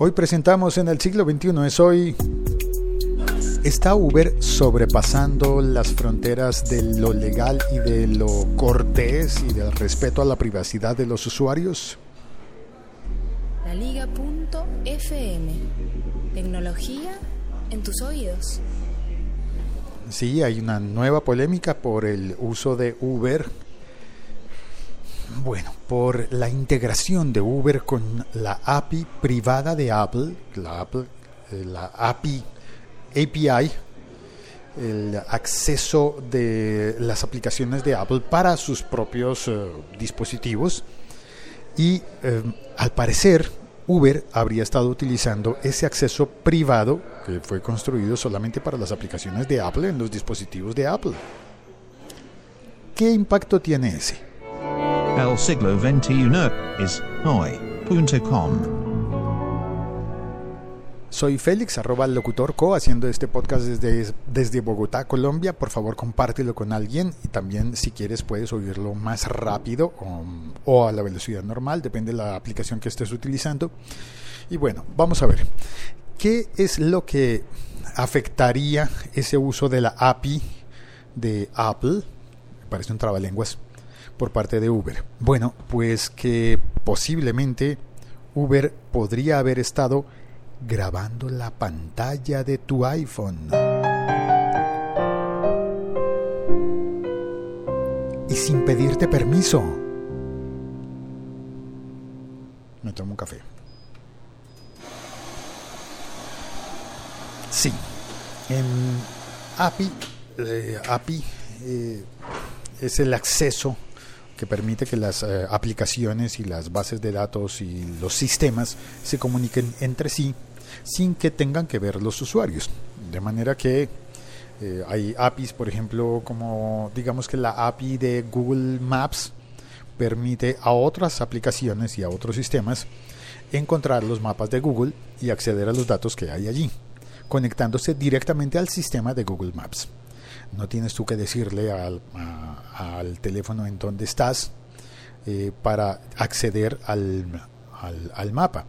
Hoy presentamos en el siglo XXI, es hoy. ¿Está Uber sobrepasando las fronteras de lo legal y de lo cortés y del respeto a la privacidad de los usuarios? La Liga.fm. Tecnología en tus oídos. Sí, hay una nueva polémica por el uso de Uber bueno, por la integración de Uber con la API privada de Apple, la, Apple, eh, la API, API, el acceso de las aplicaciones de Apple para sus propios eh, dispositivos. Y eh, al parecer, Uber habría estado utilizando ese acceso privado que fue construido solamente para las aplicaciones de Apple en los dispositivos de Apple. ¿Qué impacto tiene ese? El siglo XXI es hoy.com. Soy Félix, arroba locutor co, haciendo este podcast desde, desde Bogotá, Colombia. Por favor, compártelo con alguien y también si quieres puedes oírlo más rápido o, o a la velocidad normal, depende de la aplicación que estés utilizando. Y bueno, vamos a ver. ¿Qué es lo que afectaría ese uso de la API de Apple? parece un trabalenguas por parte de Uber? Bueno, pues que posiblemente Uber podría haber estado grabando la pantalla de tu iPhone. Y sin pedirte permiso. Me tomo un café. Sí. En API, eh, API eh, es el acceso que permite que las eh, aplicaciones y las bases de datos y los sistemas se comuniquen entre sí sin que tengan que ver los usuarios. De manera que eh, hay APIs, por ejemplo, como digamos que la API de Google Maps permite a otras aplicaciones y a otros sistemas encontrar los mapas de Google y acceder a los datos que hay allí, conectándose directamente al sistema de Google Maps. No tienes tú que decirle al, teléfono en donde estás eh, para acceder al, al, mapa.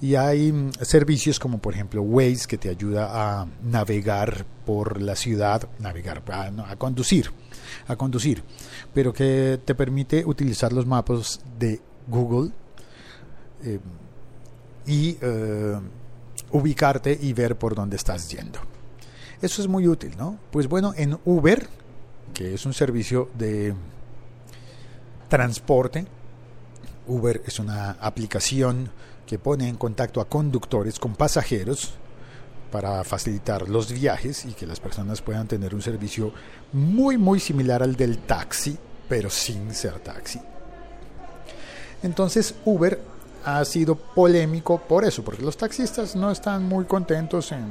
Y hay mm, servicios como por ejemplo Waze que te ayuda a navegar por la ciudad, navegar, a, conducir, a conducir, pero que te permite utilizar los mapas de Google eh, y eh, ubicarte y ver por dónde estás yendo. Eso es muy útil, ¿no? Pues bueno, en Uber, que es un servicio de transporte, Uber es una aplicación que pone en contacto a conductores con pasajeros para facilitar los viajes y que las personas puedan tener un servicio muy muy similar al del taxi, pero sin ser taxi. Entonces Uber ha sido polémico por eso, porque los taxistas no están muy contentos en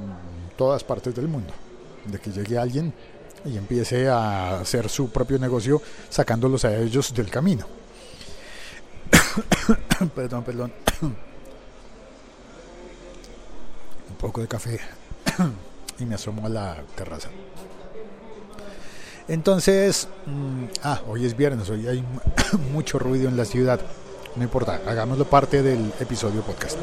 todas partes del mundo. De que llegue alguien y empiece a hacer su propio negocio sacándolos a ellos del camino. perdón, perdón. Un poco de café y me asomo a la terraza. Entonces, mm, ah, hoy es viernes, hoy hay mucho ruido en la ciudad. No importa, hagámoslo parte del episodio podcast.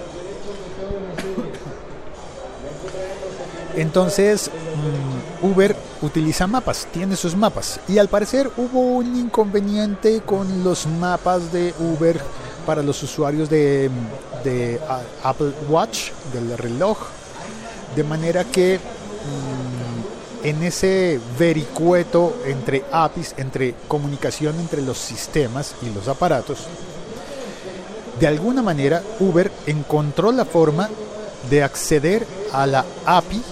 Entonces, mm, Uber utiliza mapas, tiene sus mapas. Y al parecer hubo un inconveniente con los mapas de Uber para los usuarios de, Apple Watch, del reloj. De manera que mm, en ese vericueto entre APIs, entre comunicación entre los sistemas y los aparatos, de alguna manera Uber encontró la forma de acceder a la API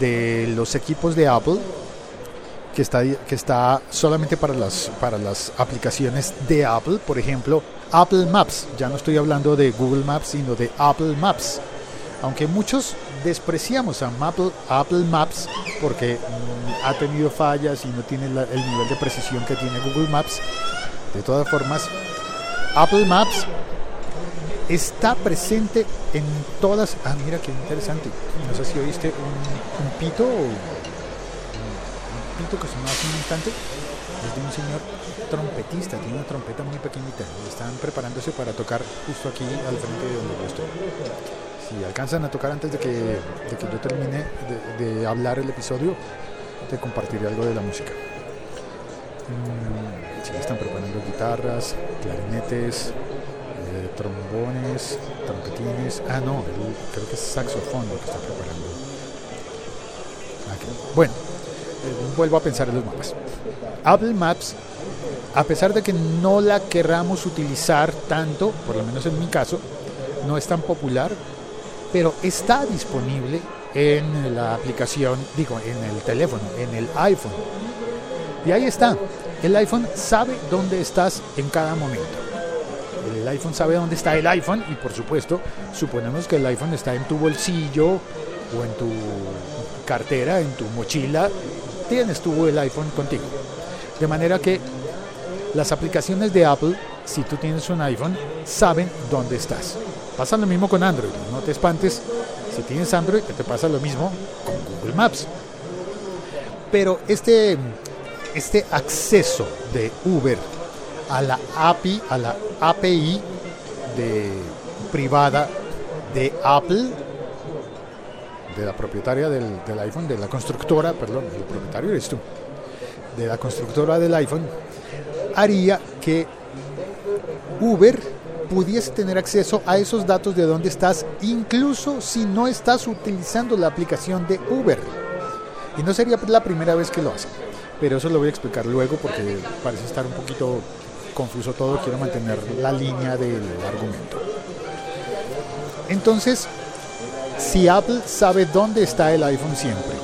de los equipos de Apple que está, que está solamente para las, para las aplicaciones de Apple, por ejemplo, Apple Maps. Ya no estoy hablando de Google Maps, sino de Apple Maps. Aunque muchos despreciamos a Apple, Apple Maps porque mm, ha tenido fallas y no tiene el nivel de precisión que tiene Google Maps, de todas formas, Apple Maps está presente en todas. Ah, mira qué interesante. No sé si oíste un, pito o un, pito que sonó hace un instante. Es de un señor trompetista, tiene una trompeta muy pequeñita. Están preparándose para tocar justo aquí al frente de donde yo estoy. si alcanzan a tocar antes de que, de que yo termine de, hablar el episodio, te compartiré algo de la música. Mm, sí, están preparando guitarras, clarinetes, trombones, trompetines. Ah, no, creo que es saxofón lo que está preparando. Ok. Bueno, eh, vuelvo a pensar en los mapas. Apple Maps, a pesar de que no la querramos utilizar tanto, por lo menos en mi caso, no es tan popular, pero está disponible en la aplicación, digo, en el teléfono, en el iPhone. Y ahí está. El iPhone sabe dónde estás en cada momento. El iPhone sabe dónde está el iPhone y por supuesto suponemos que el iPhone está en tu bolsillo o en tu cartera, en tu mochila. Tienes tú el iPhone contigo. De manera que las aplicaciones de Apple, si tú tienes un iPhone, saben dónde estás. Pasa lo mismo con Android, no te espantes. Si tienes Android, te pasa lo mismo con Google Maps. Pero este, este acceso de Uber a la API, a la API de, privada de Apple, de la propietaria del, iPhone, de la constructora, perdón, el propietario eres tú, de la constructora del iPhone, haría que Uber pudiese tener acceso a esos datos de dónde estás, incluso si no estás utilizando la aplicación de Uber. Y no sería la primera vez que lo hacen, pero eso lo voy a explicar luego porque parece estar un poquito confuso todo, quiero mantener la línea del argumento. Entonces, si Apple sabe dónde está el iPhone siempre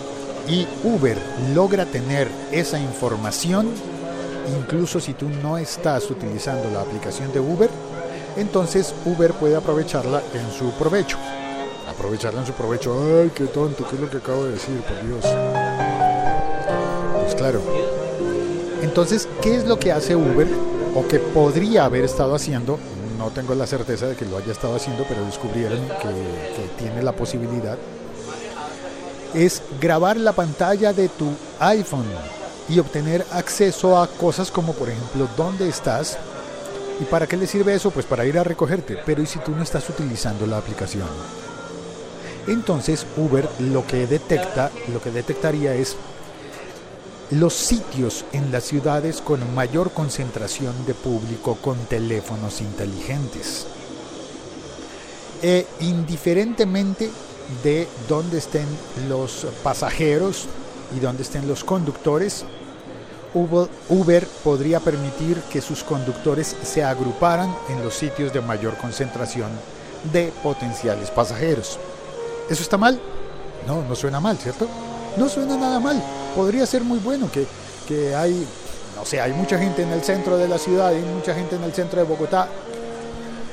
y Uber logra tener esa información, incluso si tú no estás utilizando la aplicación de Uber, entonces Uber puede aprovecharla en su provecho. Aprovecharla en su provecho. Ay, qué tonto, ¿qué es lo que acabo de decir? Por Dios. Pues claro. Entonces, ¿qué es lo que hace Uber o que podría haber estado haciendo? No tengo la certeza de que lo haya estado haciendo, pero descubrieron que, tiene la posibilidad. Es grabar la pantalla de tu iPhone y obtener acceso a cosas como por ejemplo dónde estás. ¿Y para qué le sirve eso? Pues para ir a recogerte. Pero ¿y si tú no estás utilizando la aplicación? Entonces Uber lo que detecta, lo que detectaría es los sitios en las ciudades con mayor concentración de público con teléfonos inteligentes. E indiferentemente de dónde estén los pasajeros y dónde estén los conductores, Uber, podría permitir que sus conductores se agruparan en los sitios de mayor concentración de potenciales pasajeros. ¿Eso está mal? No, no suena mal, ¿cierto? No suena nada mal. Podría ser muy bueno que, que hay, no sé, hay mucha gente en el centro de la ciudad, hay mucha gente en el centro de Bogotá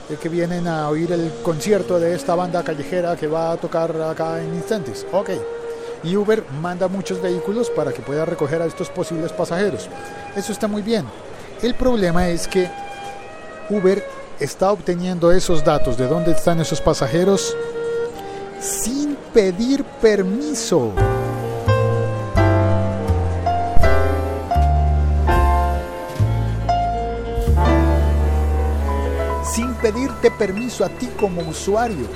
eh, que vienen a oír el concierto de esta banda callejera que va a tocar acá en instantes. Ok. Y Uber manda muchos vehículos para que pueda recoger a estos posibles pasajeros. Eso está muy bien. El problema es que Uber está obteniendo esos datos de dónde están esos pasajeros sin pedir permiso. Pedirte permiso a ti como usuario.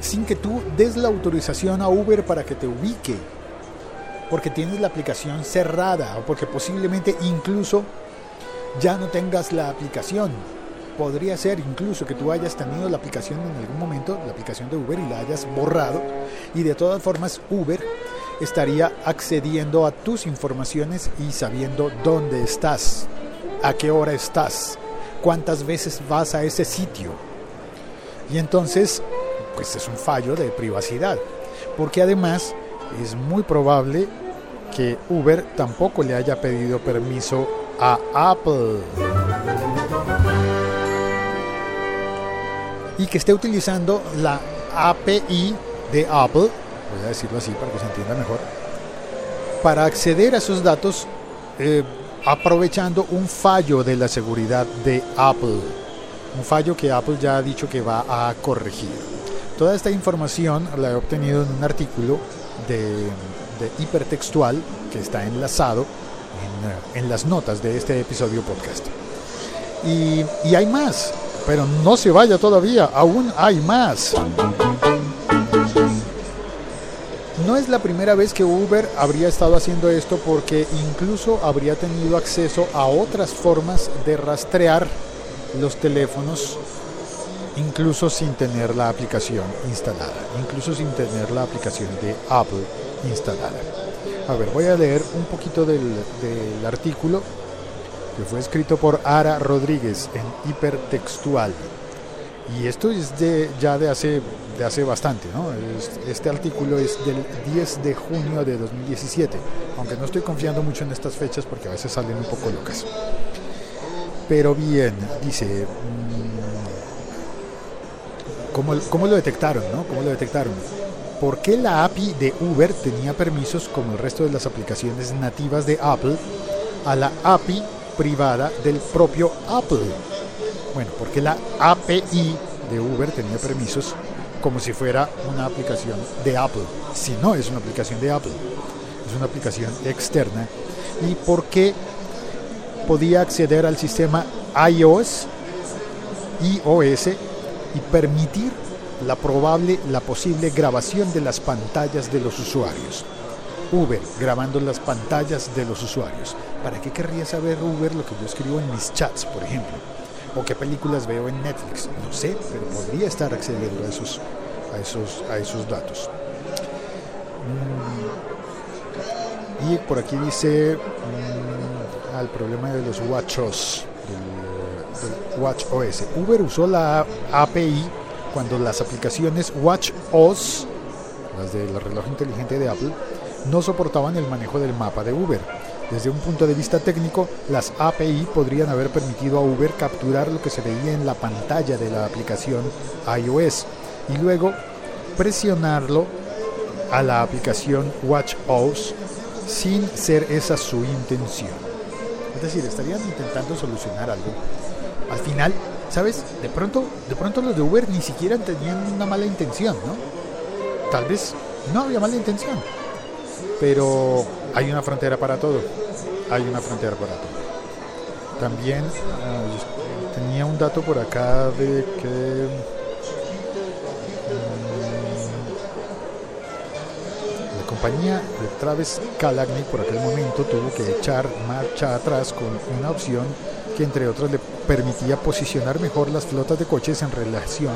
Sin que tú des la autorización a Uber para que te ubique. Porque tienes la aplicación cerrada o porque posiblemente incluso ya no tengas la aplicación. Podría ser incluso que tú hayas tenido la aplicación en algún momento, la aplicación de Uber, y la hayas borrado. Y de todas formas Uber estaría accediendo a tus informaciones y sabiendo dónde estás, a qué hora estás, cuántas veces vas a ese sitio. Y entonces, pues es un fallo de privacidad. Porque además es muy probable que Uber tampoco le haya pedido permiso a Apple. Y que esté utilizando la API de Apple, voy a decirlo así para que se entienda mejor, para acceder a esos datos eh, aprovechando un fallo de la seguridad de Apple. Un fallo que Apple ya ha dicho que va a corregir. Toda esta información la he obtenido en un artículo de, hipertextual que está enlazado en, en, las notas de este episodio podcast. Y hay más, pero no se vaya todavía, aún hay más. Es la primera vez que Uber habría estado haciendo esto porque incluso habría tenido acceso a otras formas de rastrear los teléfonos incluso sin tener la aplicación instalada, incluso sin tener la aplicación de Apple instalada. A ver, voy a leer un poquito del, del artículo que fue escrito por Ara Rodríguez en hipertextual. Y esto es de, ya de hace, de hace bastante, ¿no? Este artículo es del 10 de junio de 2017, aunque no estoy confiando mucho en estas fechas porque a veces salen un poco locas. Pero bien, dice, ¿cómo, cómo lo detectaron, no? ¿Cómo lo detectaron? ¿Por qué la API de Uber tenía permisos como el resto de las aplicaciones nativas de Apple a la API privada del propio Apple? Bueno, porque la API de Uber tenía permisos como si fuera una aplicación de Apple. Si no es una aplicación de Apple, es una aplicación externa. ¿Y por qué podía acceder al sistema iOS, iOS y permitir la probable, la posible grabación de las pantallas de los usuarios? Uber grabando las pantallas de los usuarios. ¿Para qué querría saber Uber lo que yo escribo en mis chats, por ejemplo? O qué películas veo en Netflix. No sé, pero podría estar accediendo a esos, a esos, a esos datos. Mm, y por aquí dice mm, al problema de los WatchOS, del, del Watch OS. Uber usó la API cuando las aplicaciones WatchOS, las del reloj inteligente de Apple, no soportaban el manejo del mapa de Uber desde un punto de vista técnico, las API podrían haber permitido a Uber capturar lo que se veía en la pantalla de la aplicación iOS y luego presionarlo a la aplicación WatchOS sin ser esa su intención. Es decir, estarían intentando solucionar algo. Al final, ¿sabes? De pronto, de pronto los de Uber ni siquiera tenían una mala intención, ¿no? Tal vez no había mala intención, pero hay una frontera para todo. Hay una frontera para todo. También uh, tenía un dato por acá de que um, la compañía de Travis Kalanick por aquel momento tuvo que echar marcha atrás con una opción que entre otras le permitía posicionar mejor las flotas de coches en relación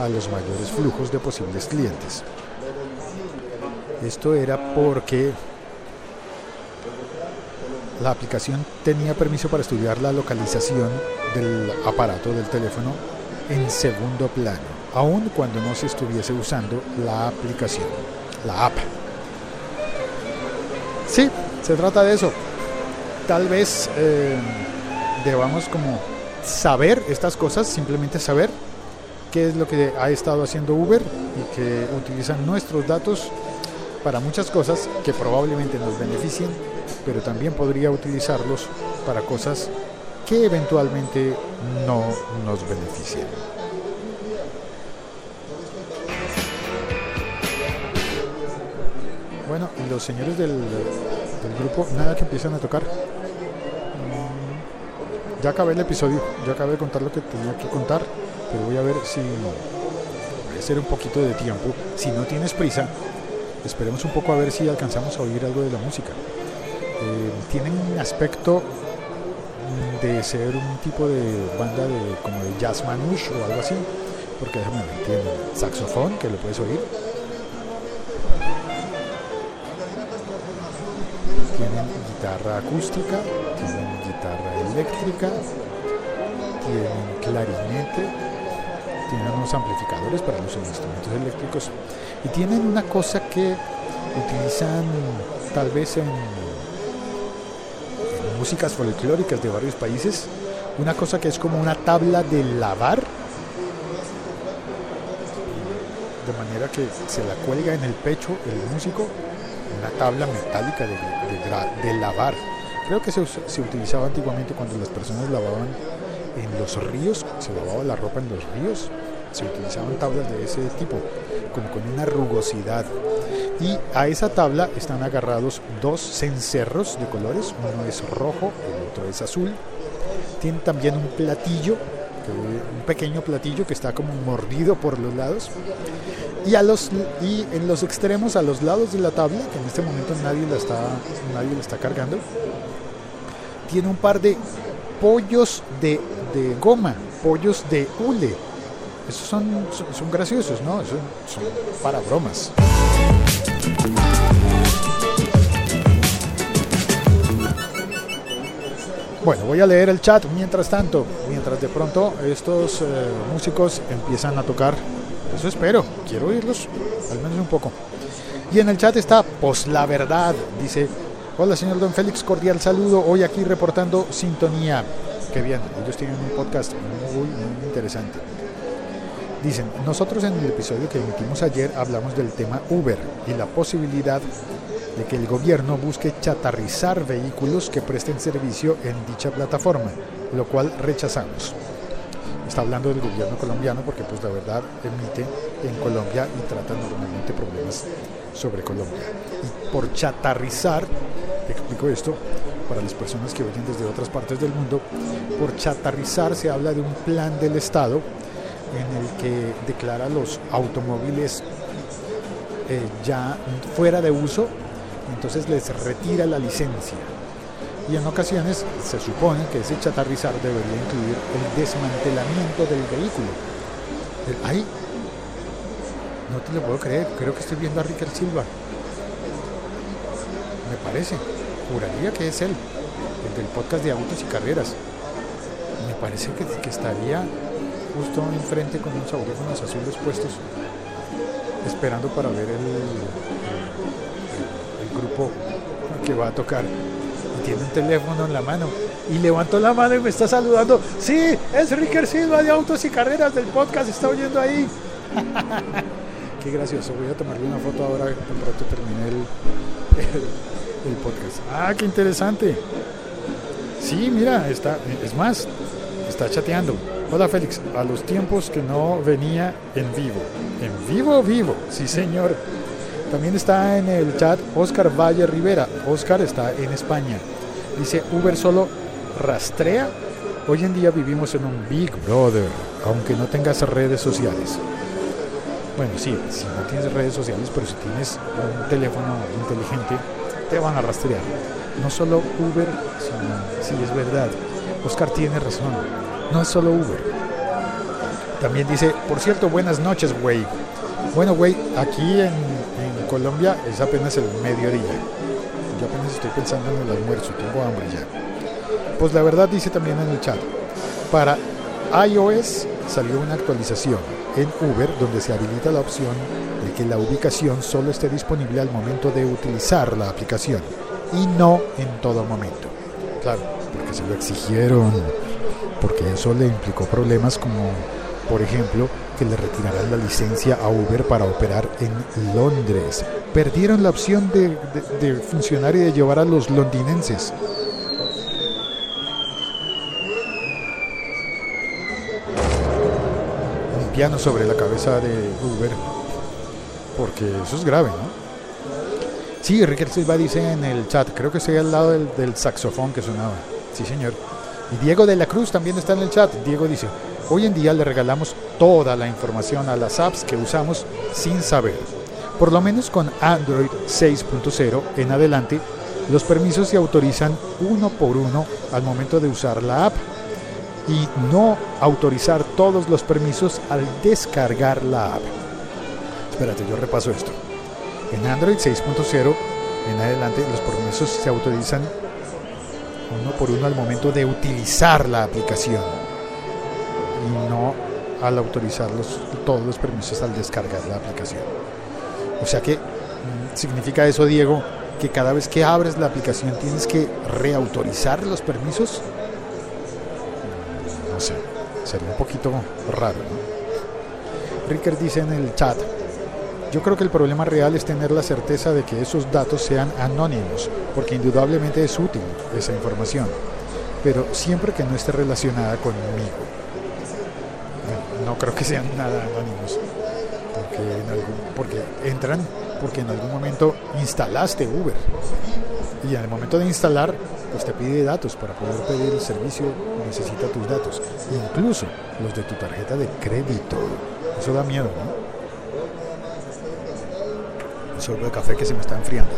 a los mayores flujos de posibles clientes. Esto era porque la aplicación tenía permiso para estudiar la localización del aparato del teléfono en segundo plano, aun cuando no se estuviese usando la aplicación, la app. Sí, se trata de eso. Tal vez eh, debamos como saber estas cosas, simplemente saber qué es lo que ha estado haciendo Uber y que utilizan nuestros datos para muchas cosas que probablemente nos beneficien pero también podría utilizarlos para cosas que eventualmente no nos beneficien. Bueno, y los señores del, grupo, nada que empiezan a tocar. Mm, ya acabé el episodio, ya acabé de contar lo que tenía que contar, pero voy a ver si voy a hacer un poquito de tiempo. Si no tienes prisa, esperemos un poco a ver si alcanzamos a oír algo de la música. Eh, tienen un aspecto de ser un tipo de banda de como de jazz manouche o algo así porque déjame ver, tienen saxofón que lo puedes oír. Tienen guitarra acústica tienen guitarra eléctrica tienen clarinete tienen unos amplificadores para los instrumentos eléctricos. Y tienen una cosa que utilizan tal vez en músicas folclóricas de varios países, una cosa que es como una tabla de lavar, de manera que se la cuelga en el pecho el músico, una tabla metálica de, lavar. Creo que se, se, utilizaba antiguamente cuando las personas lavaban en los ríos, se lavaba la ropa en los ríos, se utilizaban tablas de ese tipo, como con una rugosidad y a esa tabla están agarrados dos cencerros de colores, uno es rojo, el otro es azul. Tiene también un platillo, un pequeño platillo que está como mordido por los lados. Y, a los, y en los extremos, a los lados de la tabla, que en este momento nadie la está, nadie la está cargando, tiene un par de pollos de, de goma, pollos de hule. Esos son, son, graciosos, ¿no? Son para bromas. Bueno, voy a leer el chat mientras tanto, mientras de pronto estos eh, músicos empiezan a tocar. Eso espero, quiero oírlos, al menos un poco. Y en el chat está, pues la verdad, dice, hola señor Don Félix, cordial saludo, hoy aquí reportando sintonía. Qué bien, ellos tienen un podcast muy interesante. Dicen, nosotros en el episodio que emitimos ayer hablamos del tema Uber y la posibilidad de que el gobierno busque chatarrizar vehículos que presten servicio en dicha plataforma, lo cual rechazamos. Está hablando del gobierno colombiano porque pues la verdad emite en Colombia y trata normalmente problemas sobre Colombia. Y por chatarrizar, explico esto para las personas que oyen desde otras partes del mundo, por chatarrizar se habla de un plan del Estado en el que declara los automóviles eh, ya fuera de uso entonces les retira la licencia. Y en ocasiones se supone que ese chatarrizar debería incluir el desmantelamiento del vehículo. ¡Ay! No te lo puedo creer, creo que estoy viendo a Ricker Silva. Me parece, juraría que es él, el del podcast de autos y carreras. Me parece que estaría justo enfrente con unos audífonos azules puestos, esperando para ver el, grupo que va a tocar y tiene un teléfono en la mano y levantó la mano y me está saludando. Sí, es Ricker Silva de Autos y Carreras del podcast, está oyendo ahí. Qué gracioso, voy a tomarle una foto ahora tan pronto termine el, el, el, podcast. Ah, qué interesante. Sí, mira, está, es más, está chateando. Hola Félix, a los tiempos que no venía en vivo. En vivo, vivo, sí señor. También está en el chat Oscar Valle Rivera. Oscar está en España. Dice, Uber solo rastrea. Hoy en día vivimos en un Big Brother, aunque no tengas redes sociales. Bueno, sí, si no tienes redes sociales, pero si tienes un teléfono inteligente, te van a rastrear. No solo Uber, sino, sí, es verdad. Oscar tiene razón. No es solo Uber. También dice, por cierto, buenas noches, güey. Bueno, güey, aquí en, Colombia es apenas el mediodía. Yo apenas estoy pensando en el almuerzo, tengo hambre ya. Pues la verdad dice también en el chat, para iOS salió una actualización en Uber donde se habilita la opción de que la ubicación solo esté disponible al momento de utilizar la aplicación y no en todo momento. Claro, porque se lo exigieron, porque eso le implicó problemas como, por ejemplo, que le retirarán la licencia a Uber para operar en Londres. Perdieron la opción de, funcionar y de llevar a los londinenses. Un piano sobre la cabeza de Uber, porque eso es grave, ¿no? Sí, Ricker Silva dice en el chat, creo que estoy al lado del saxofón que sonaba. Sí, señor. Y Diego de la Cruz también está en el chat. Diego dice, hoy en día le regalamos toda la información a las apps que usamos sin saber. Por lo menos con Android 6.0 en adelante, los permisos se autorizan uno por uno al momento de usar la app y no autorizar todos los permisos al descargar la app. Espérate, yo repaso esto. En Android 6.0 en adelante los permisos se autorizan uno por uno al momento de utilizar la aplicación y no al autorizar los, todos los permisos al descargar la aplicación. O sea que significa eso, Diego, que cada vez que abres la aplicación tienes que reautorizar los permisos. No sé, sería un poquito raro. ¿no? Ricker dice en el chat, yo creo que el problema real es tener la certeza de que esos datos sean anónimos, porque indudablemente es útil esa información, pero siempre que no esté relacionada conmigo. No creo que sean nada anónimos, porque entran porque en algún momento instalaste Uber y en el momento de instalar pues te pide datos para poder pedir el servicio necesita tus datos incluso los de tu tarjeta de crédito eso da miedo ¿no? Sorbo de café que se me está enfriando.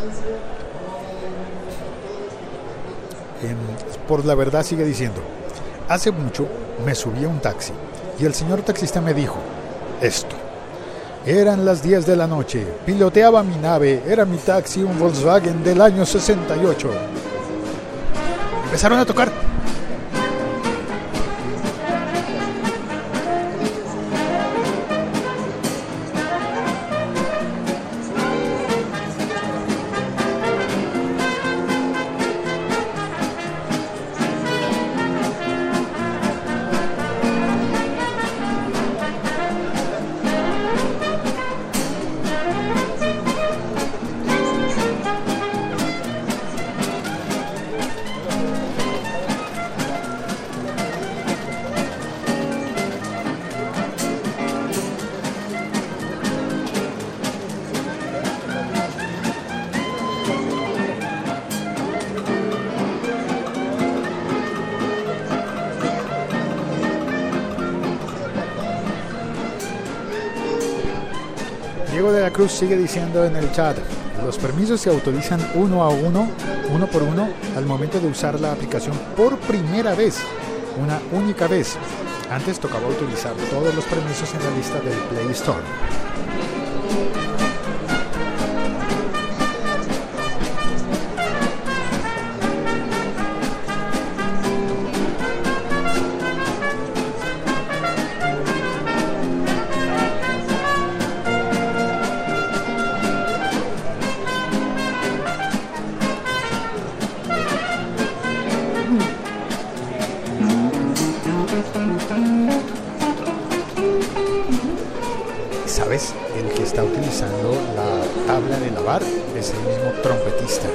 Em, por la verdad sigue diciendo, hace mucho me subí a un taxi y el señor taxista me dijo esto. Eran las 10 de la noche, piloteaba mi nave, era mi taxi, un Volkswagen del año 68. Empezaron a tocar. Cruz sigue diciendo en el chat, los permisos se autorizan uno a uno, uno por uno, al momento de usar la aplicación por primera vez, una única vez. Antes tocaba utilizar todos los permisos en la lista del Play Store. ¿Sabes? El que está utilizando la tabla de lavar es el mismo trompetista.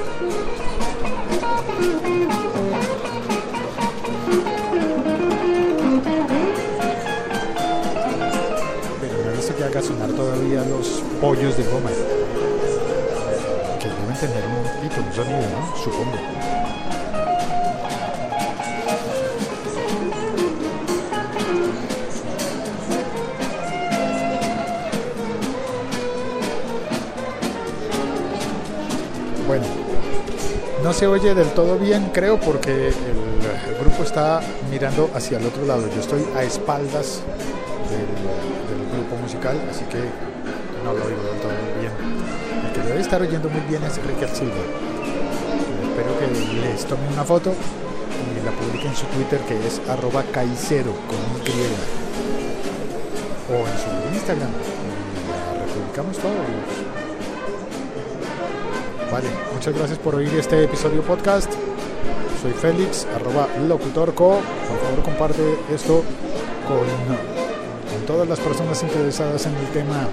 Pero no he que haga sonar todavía los pollos de goma. Que deben tener un poquito un sonido, ¿no? Supongo. Se oye del todo bien, creo, porque el, grupo está mirando hacia el otro lado. Yo estoy a espaldas del, grupo musical, así que no lo oigo del todo bien. El que debe estar oyendo muy bien es Ricker Silva. Espero que les tome una foto y la publique en su Twitter, que es arroba caicero con un Y. O en su Instagram. La republicamos todos. Vale, muchas gracias por oír este episodio podcast. Soy Félix, arroba locutorco. Por favor, comparte esto con, con todas las personas interesadas en el tema.